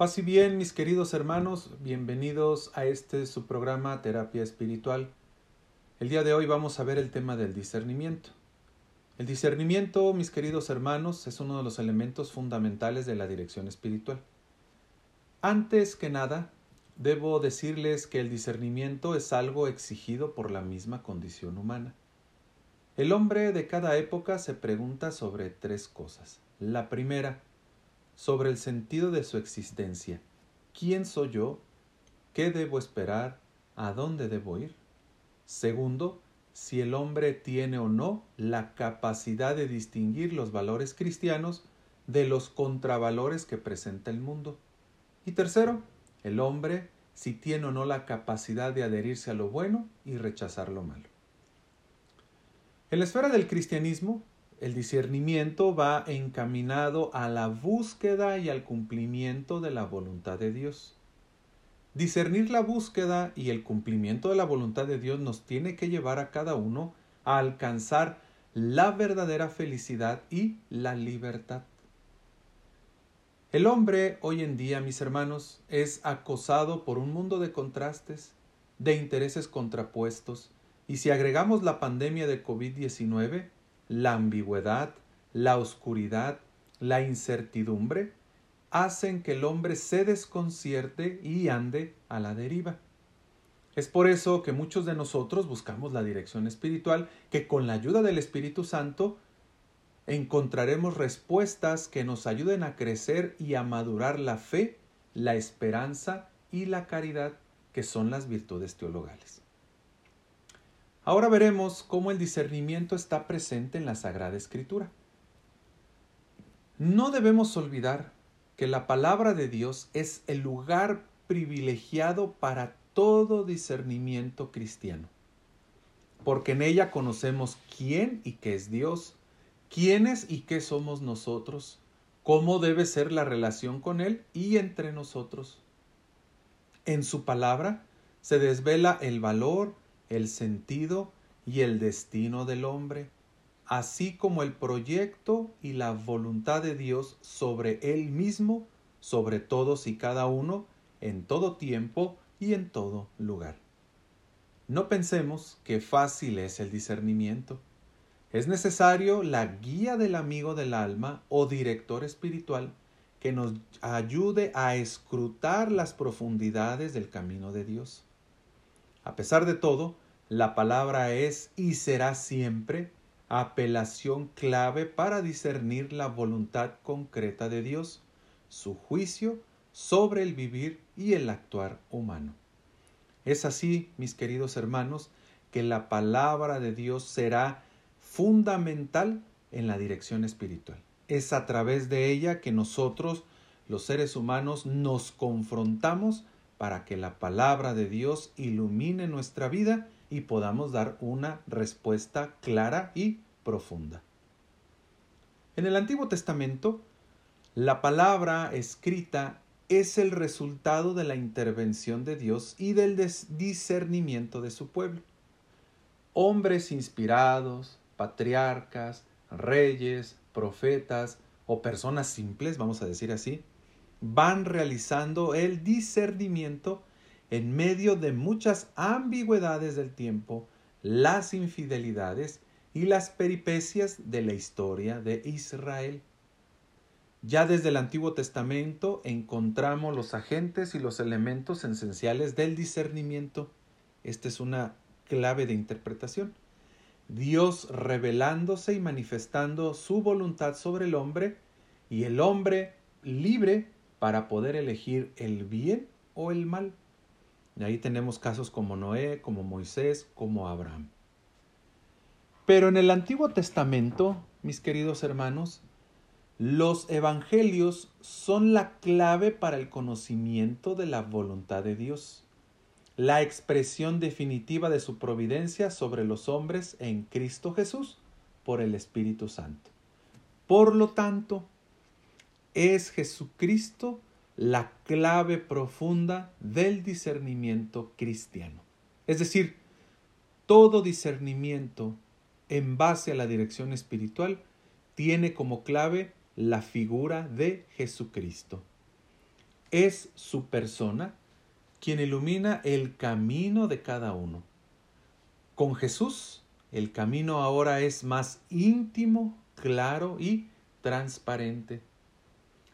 Paz bien, mis queridos hermanos, bienvenidos a este su programa Terapia Espiritual. El día de hoy vamos a ver el tema del discernimiento. El discernimiento, mis queridos hermanos, es uno de los elementos fundamentales de la dirección espiritual. Antes que nada, debo decirles que el discernimiento es algo exigido por la misma condición humana. El hombre de cada época se pregunta sobre tres cosas. La primera, sobre el sentido de su existencia. ¿Quién soy yo? ¿Qué debo esperar? ¿A dónde debo ir? Segundo, si el hombre tiene o no la capacidad de distinguir los valores cristianos de los contravalores que presenta el mundo. Y tercero, el hombre si tiene o no la capacidad de adherirse a lo bueno y rechazar lo malo. En la esfera del cristianismo, el discernimiento va encaminado a la búsqueda y al cumplimiento de la voluntad de Dios. Discernir la búsqueda y el cumplimiento de la voluntad de Dios nos tiene que llevar a cada uno a alcanzar la verdadera felicidad y la libertad. El hombre hoy en día, mis hermanos, es acosado por un mundo de contrastes, de intereses contrapuestos, y si agregamos la pandemia de COVID-19, la ambigüedad, la oscuridad, la incertidumbre, hacen que el hombre se desconcierte y ande a la deriva. Es por eso que muchos de nosotros buscamos la dirección espiritual, que con la ayuda del Espíritu Santo encontraremos respuestas que nos ayuden a crecer y a madurar la fe, la esperanza y la caridad, que son las virtudes teologales. Ahora veremos cómo el discernimiento está presente en la Sagrada Escritura. No debemos olvidar que la palabra de Dios es el lugar privilegiado para todo discernimiento cristiano, porque en ella conocemos quién y qué es Dios, quiénes y qué somos nosotros, cómo debe ser la relación con Él y entre nosotros. En su palabra se desvela el valor, el sentido y el destino del hombre, así como el proyecto y la voluntad de Dios sobre él mismo, sobre todos y cada uno, en todo tiempo y en todo lugar. No pensemos que fácil es el discernimiento. Es necesario la guía del amigo del alma o director espiritual que nos ayude a escrutar las profundidades del camino de Dios. A pesar de todo, la palabra es y será siempre apelación clave para discernir la voluntad concreta de Dios, su juicio sobre el vivir y el actuar humano. Es así, mis queridos hermanos, que la palabra de Dios será fundamental en la dirección espiritual. Es a través de ella que nosotros, los seres humanos, nos confrontamos para que la palabra de Dios ilumine nuestra vida y podamos dar una respuesta clara y profunda. En el Antiguo Testamento, la palabra escrita es el resultado de la intervención de Dios y del discernimiento de su pueblo. Hombres inspirados, patriarcas, reyes, profetas o personas simples, vamos a decir así, van realizando el discernimiento en medio de muchas ambigüedades del tiempo, las infidelidades y las peripecias de la historia de Israel. Ya desde el Antiguo Testamento encontramos los agentes y los elementos esenciales del discernimiento. Esta es una clave de interpretación. Dios revelándose y manifestando su voluntad sobre el hombre y el hombre libre para poder elegir el bien o el mal. Y ahí tenemos casos como Noé, como Moisés, como Abraham. Pero en el Antiguo Testamento, mis queridos hermanos, los evangelios son la clave para el conocimiento de la voluntad de Dios, la expresión definitiva de su providencia sobre los hombres en Cristo Jesús por el Espíritu Santo. Por lo tanto, es Jesucristo la clave profunda del discernimiento cristiano. Es decir, todo discernimiento en base a la dirección espiritual tiene como clave la figura de Jesucristo. es su persona quien ilumina el camino de cada uno. Con Jesús, el camino ahora es más íntimo, claro y transparente.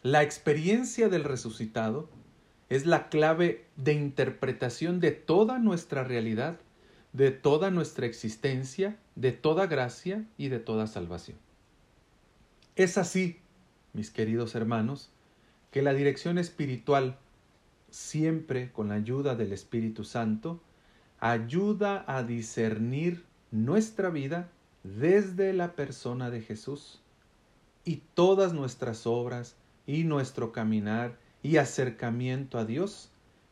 La experiencia del resucitado es la clave de interpretación de toda nuestra realidad, de toda nuestra existencia, de toda gracia y de toda salvación. Es así, mis queridos hermanos, que la dirección espiritual, siempre con la ayuda del Espíritu Santo, ayuda a discernir nuestra vida desde la persona de Jesús y todas nuestras obras y nuestro caminar y acercamiento a Dios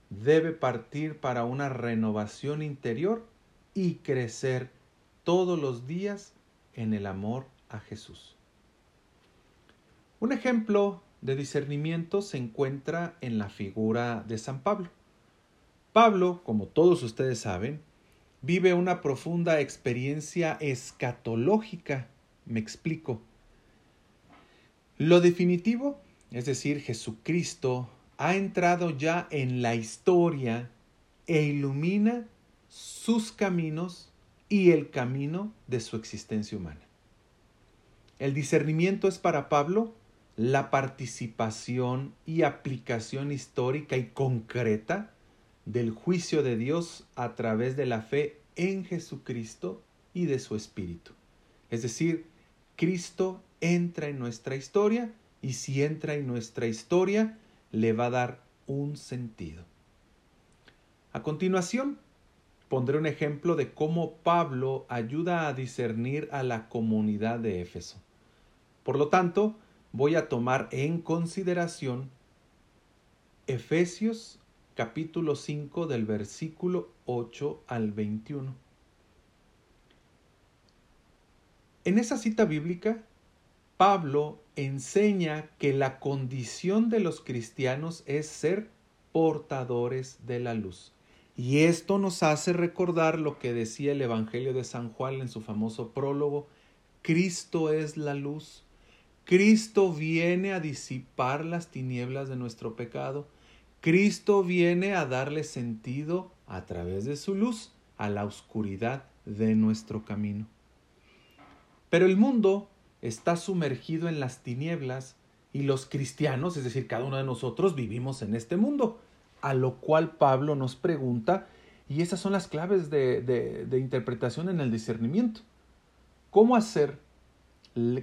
debe partir para una renovación interior y crecer todos los días en el amor a Jesús. Un ejemplo de discernimiento se encuentra en la figura de San Pablo. Pablo, como todos ustedes saben, vive una profunda experiencia escatológica. Me explico. Lo definitivo, es decir, Jesucristo, ha entrado ya en la historia e ilumina sus caminos y el camino de su existencia humana. El discernimiento es para Pablo la participación y aplicación histórica y concreta del juicio de Dios a través de la fe en Jesucristo y de su Espíritu. Es decir, Cristo entra en nuestra historia y si entra en nuestra historia le va a dar un sentido. A continuación, pondré un ejemplo de cómo Pablo ayuda a discernir a la comunidad de Éfeso. Por lo tanto, voy a tomar en consideración Efesios capítulo 5 del versículo 8 al 21. En esa cita bíblica, Pablo enseña que la condición de los cristianos es ser portadores de la luz. Y esto nos hace recordar lo que decía el Evangelio de San Juan en su famoso prólogo, Cristo es la luz. Cristo viene a disipar las tinieblas de nuestro pecado. Cristo viene a darle sentido a través de su luz a la oscuridad de nuestro camino. Pero el mundo está sumergido en las tinieblas y los cristianos, es decir, cada uno de nosotros vivimos en este mundo, a lo cual Pablo nos pregunta, y esas son las claves de, de interpretación en el discernimiento. ¿Cómo hacer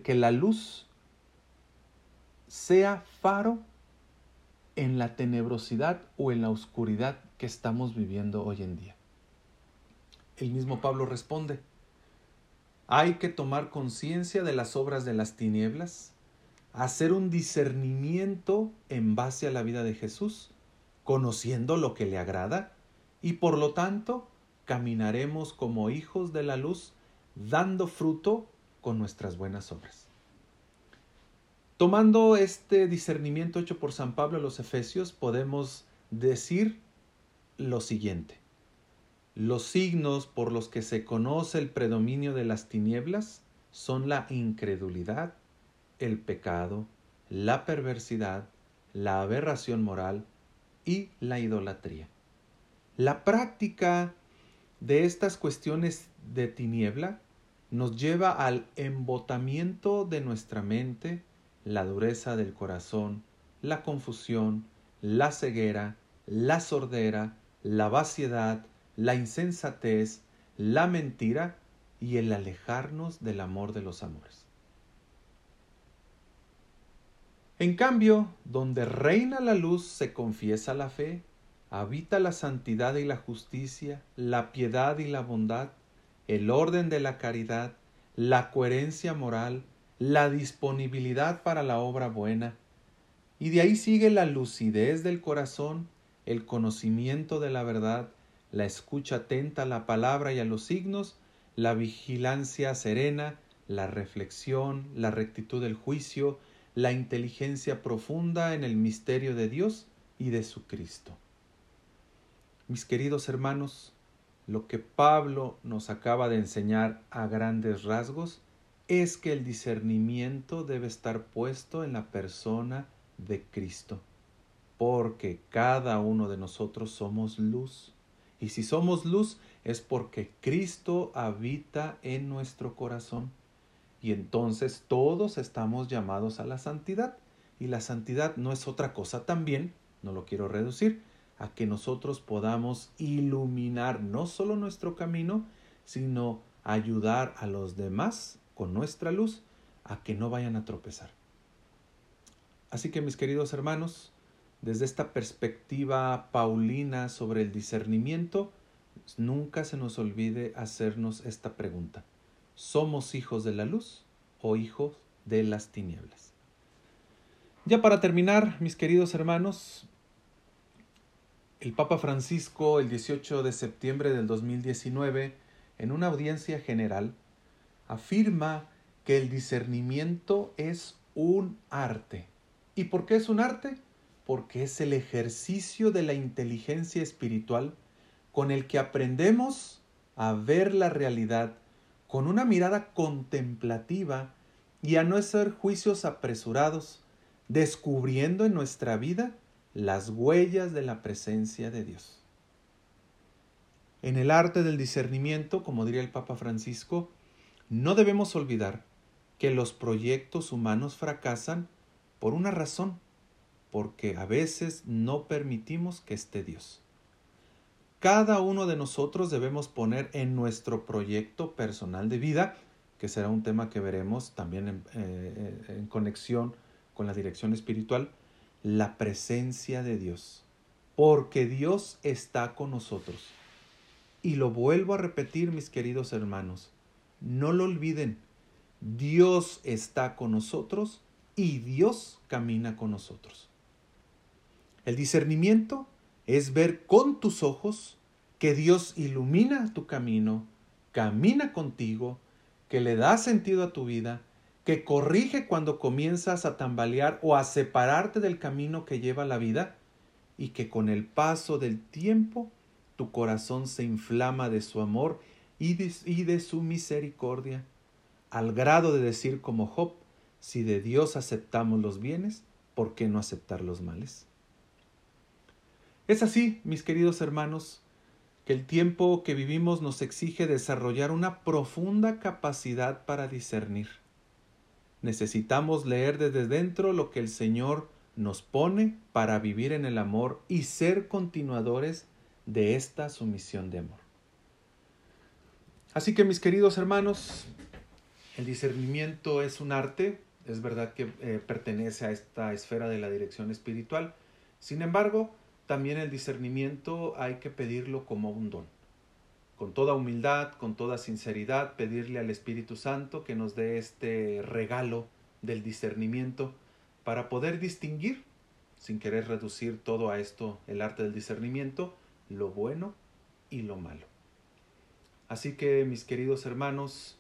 que la luz sea faro en la tenebrosidad o en la oscuridad que estamos viviendo hoy en día. El mismo Pablo responde, hay que tomar conciencia de las obras de las tinieblas, hacer un discernimiento en base a la vida de Jesús, conociendo lo que le agrada, y por lo tanto caminaremos como hijos de la luz, dando fruto con nuestras buenas obras. Tomando este discernimiento hecho por San Pablo a los Efesios, podemos decir lo siguiente. Los signos por los que se conoce el predominio de las tinieblas son la incredulidad, el pecado, la perversidad, la aberración moral y la idolatría. La práctica de estas cuestiones de tiniebla nos lleva al embotamiento de nuestra mente, la dureza del corazón, la confusión, la ceguera, la sordera, la vaciedad, la insensatez, la mentira y el alejarnos del amor de los amores. En cambio, donde reina la luz se confiesa la fe, habita la santidad y la justicia, la piedad y la bondad, el orden de la caridad, la coherencia moral, la disponibilidad para la obra buena, y de ahí sigue la lucidez del corazón, el conocimiento de la verdad, la escucha atenta a la palabra y a los signos, la vigilancia serena, la reflexión, la rectitud del juicio, la inteligencia profunda en el misterio de Dios y de su Cristo. Mis queridos hermanos, lo que Pablo nos acaba de enseñar a grandes rasgos es que el discernimiento debe estar puesto en la persona de Cristo, porque cada uno de nosotros somos luz. Y si somos luz es porque Cristo habita en nuestro corazón. Y entonces todos estamos llamados a la santidad. Y la santidad no es otra cosa también, no lo quiero reducir, a que nosotros podamos iluminar no solo nuestro camino, sino ayudar a los demás con nuestra luz a que no vayan a tropezar. Así que mis queridos hermanos, desde esta perspectiva paulina sobre el discernimiento, nunca se nos olvide hacernos esta pregunta. ¿Somos hijos de la luz o hijos de las tinieblas? Ya para terminar, mis queridos hermanos, el Papa Francisco el 18 de septiembre del 2019, en una audiencia general, afirma que el discernimiento es un arte ¿Y por qué es un arte? Porque es el ejercicio de la inteligencia espiritual con el que aprendemos a ver la realidad con una mirada contemplativa y a no hacer juicios apresurados, descubriendo en nuestra vida las huellas de la presencia de Dios. En el arte del discernimiento, como diría el Papa Francisco, no debemos olvidar que los proyectos humanos fracasan por una razón, porque a veces no permitimos que esté Dios. Cada uno de nosotros debemos poner en nuestro proyecto personal de vida, que será un tema que veremos también en, eh, en conexión con la dirección espiritual, la presencia de Dios, porque Dios está con nosotros. Y lo vuelvo a repetir, mis queridos hermanos, no lo olviden, Dios está con nosotros y Dios camina con nosotros. El discernimiento es ver con tus ojos que Dios ilumina tu camino, camina contigo, que le da sentido a tu vida, que corrige cuando comienzas a tambalear o a separarte del camino que lleva la vida y que con el paso del tiempo tu corazón se inflama de su amor y de, de su misericordia, al grado de decir como Job, si de Dios aceptamos los bienes, ¿por qué no aceptar los males? Es así, mis queridos hermanos, que el tiempo que vivimos nos exige desarrollar una profunda capacidad para discernir. Necesitamos leer desde dentro lo que el Señor nos pone para vivir en el amor y ser continuadores de esta sumisión de amor. Así que mis queridos hermanos, el discernimiento es un arte, es verdad que eh, pertenece a esta esfera de la dirección espiritual. Sin embargo, también el discernimiento hay que pedirlo como un don. Con toda humildad, con toda sinceridad, pedirle al Espíritu Santo que nos dé este regalo del discernimiento para poder distinguir, sin querer reducir todo a esto, el arte del discernimiento, lo bueno y lo malo. Así que, mis queridos hermanos,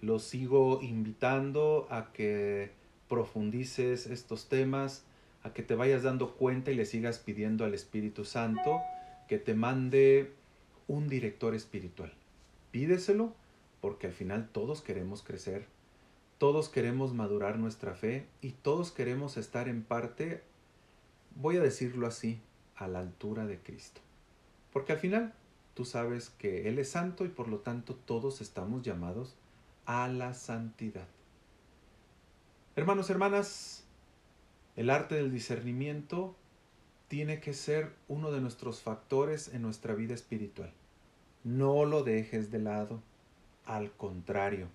los sigo invitando a que profundices estos temas, a que te vayas dando cuenta y le sigas pidiendo al Espíritu Santo que te mande un director espiritual. Pídeselo porque al final todos queremos crecer, todos queremos madurar nuestra fe y todos queremos estar en parte, voy a decirlo así, a la altura de Cristo. Porque al final tú sabes que Él es santo y por lo tanto todos estamos llamados a la santidad. Hermanos, hermanas, el arte del discernimiento tiene que ser uno de nuestros factores en nuestra vida espiritual. No lo dejes de lado, al contrario,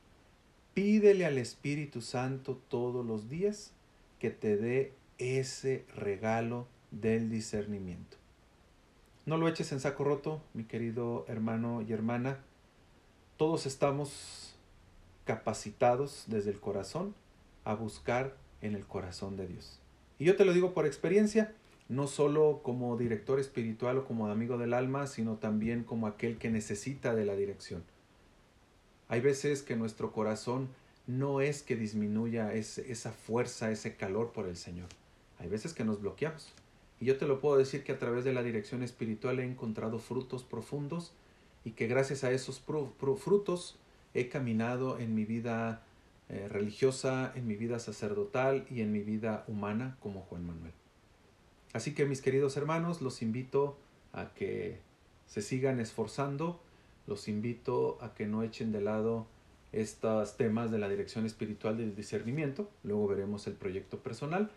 pídele al Espíritu Santo todos los días que te dé ese regalo del discernimiento. No lo eches en saco roto, mi querido hermano y hermana. Todos estamos capacitados desde el corazón a buscar en el corazón de Dios. Y yo te lo digo por experiencia, no solo como director espiritual o como amigo del alma, sino también como aquel que necesita de la dirección. Hay veces que nuestro corazón no es que disminuya esa fuerza, ese calor por el Señor. Hay veces que nos bloqueamos. Y yo te lo puedo decir que a través de la dirección espiritual he encontrado frutos profundos y que gracias a esos frutos he caminado en mi vida eh, religiosa, en mi vida sacerdotal y en mi vida humana como Juan Manuel. Así que mis queridos hermanos, los invito a que se sigan esforzando, los invito a que no echen de lado estos temas de la dirección espiritual del discernimiento, luego veremos el proyecto personal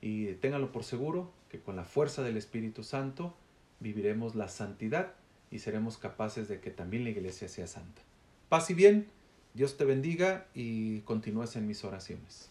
y ténganlo por seguro que con la fuerza del Espíritu Santo viviremos la santidad y seremos capaces de que también la iglesia sea santa. Paz y bien, Dios te bendiga y continúes en mis oraciones.